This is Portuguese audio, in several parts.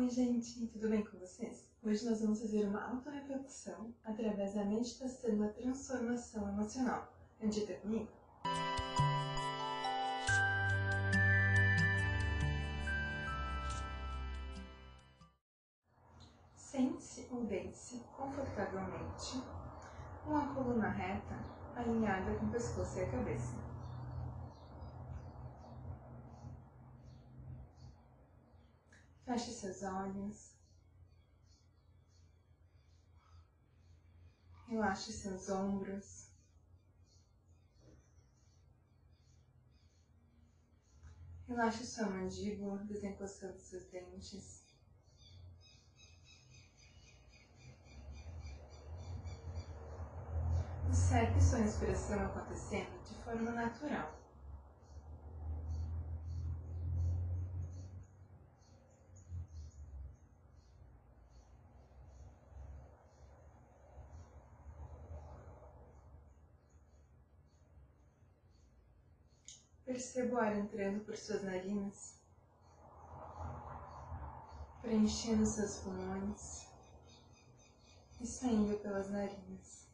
Oi, gente, tudo bem com vocês? Hoje nós vamos fazer uma autorreflexão através da meditação da transformação emocional. Medita comigo? Sente-se ou deite-se confortavelmente, com a coluna reta alinhada com o pescoço e a cabeça. Feche seus olhos. Relaxe seus ombros. Relaxe sua mandíbula, desencostando seus dentes. Observe sua respiração acontecendo de forma natural. Perceba o ar entrando por suas narinas, preenchendo seus pulmões e saindo pelas narinas.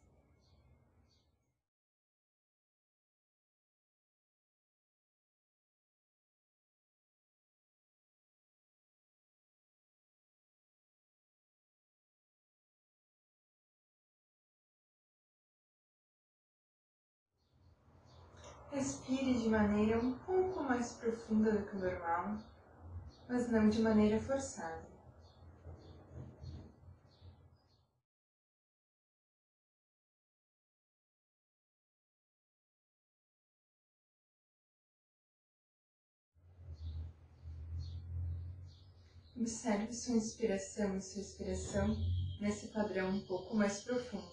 Respire de maneira um pouco mais profunda do que o normal, mas não de maneira forçada. Observe sua inspiração e sua expiração nesse padrão um pouco mais profundo.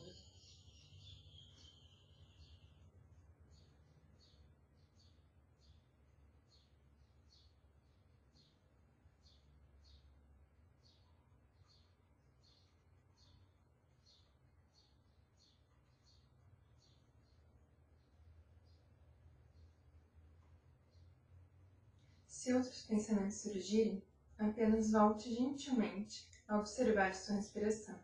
Se outros pensamentos surgirem, apenas volte gentilmente a observar sua respiração.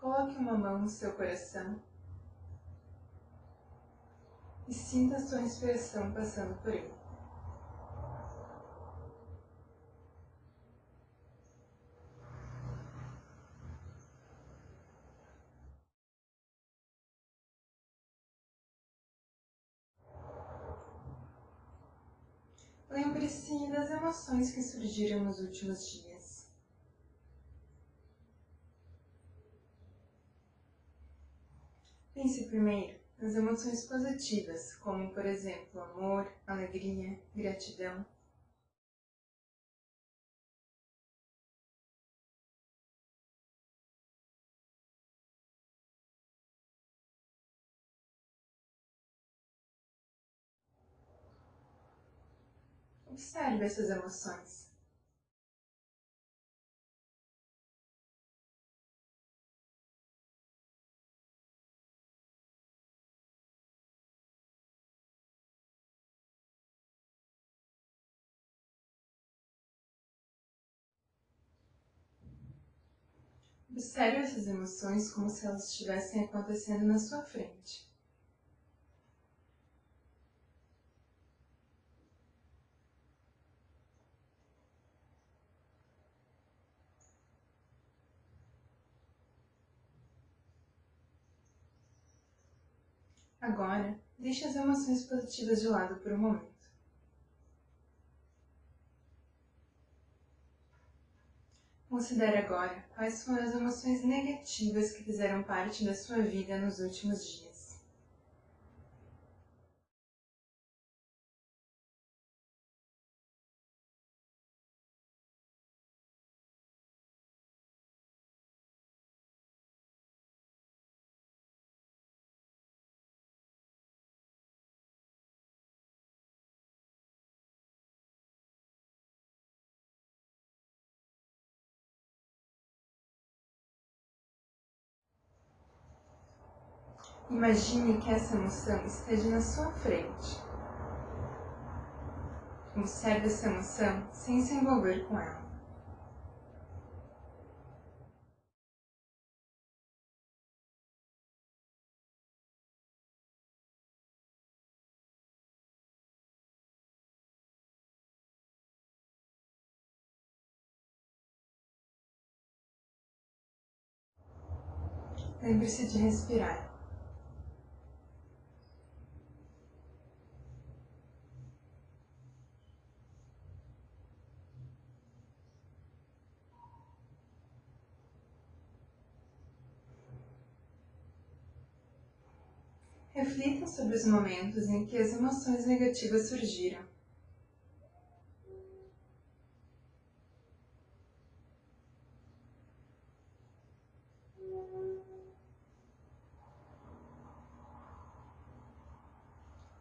Coloque uma mão no seu coração e sinta a sua respiração passando por ele. Lembre-se das emoções que surgiram nos últimos dias. Pense primeiro nas emoções positivas, como, por exemplo, amor, alegria, gratidão. Observe essas emoções. Observe essas emoções como se elas estivessem acontecendo na sua frente. Agora, deixe as emoções positivas de lado por um momento. Considere agora quais foram as emoções negativas que fizeram parte da sua vida nos últimos dias. Imagine que essa emoção esteja na sua frente. Observe essa emoção sem se envolver com ela. Lembre-se de respirar. Reflita sobre os momentos em que as emoções negativas surgiram.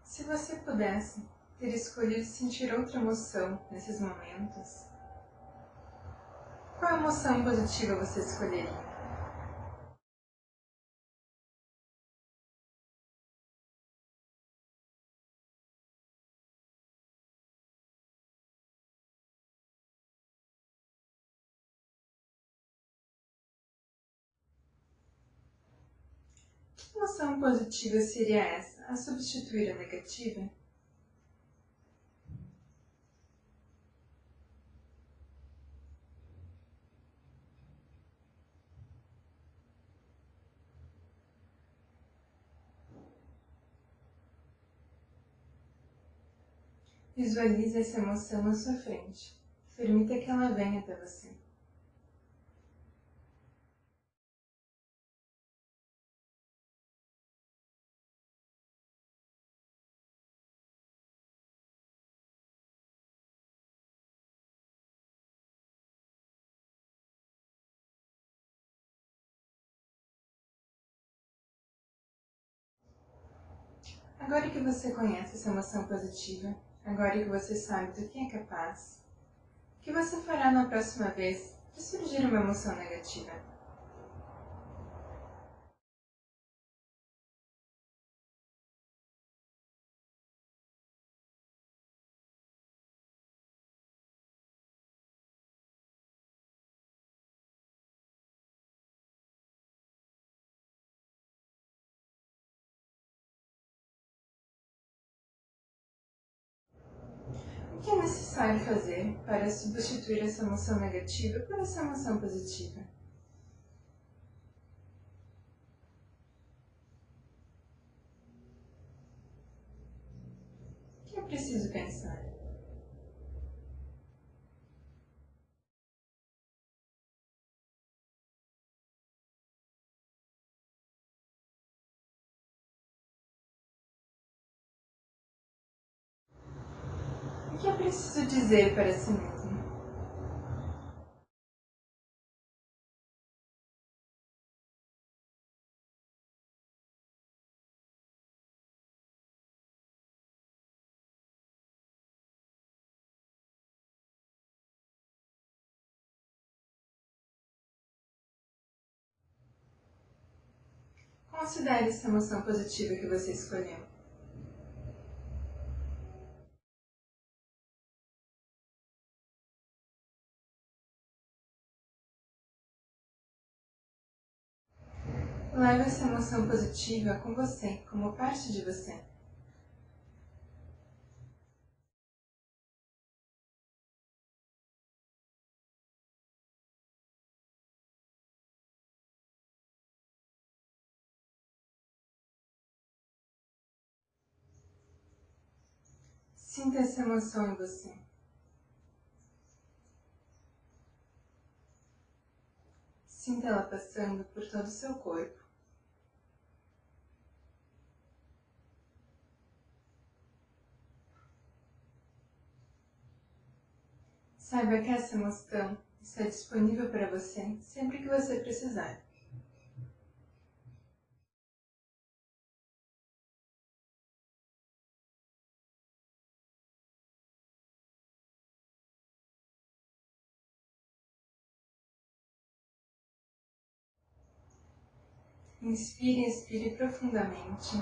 Se você pudesse ter escolhido sentir outra emoção nesses momentos, qual emoção positiva você escolheria? Emoção positiva seria essa a substituir a negativa? Visualize essa emoção à sua frente. Permita que ela venha até você. Agora que você conhece essa emoção positiva, agora que você sabe do que é capaz, o que você fará na próxima vez que surgir uma emoção negativa? O que é necessário fazer para substituir essa emoção negativa por essa emoção positiva? O que é preciso pensar? Que é preciso dizer para si mesmo? Considere essa emoção positiva que você escolheu. Leve essa emoção positiva com você, como parte de você. Sinta essa emoção em você. Sinta ela passando por todo o seu corpo. Saiba que essa emoção está disponível para você sempre que você precisar. Inspire e expire profundamente.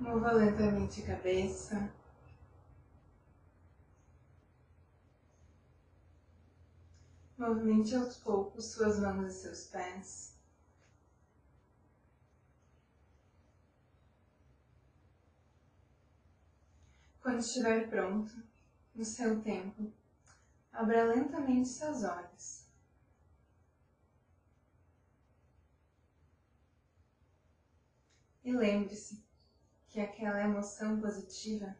Mova lentamente a cabeça. Movimente aos poucos suas mãos e seus pés. Quando estiver pronto, no seu tempo, abra lentamente seus olhos. E lembre-se que aquela emoção positiva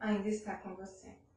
ainda está com você.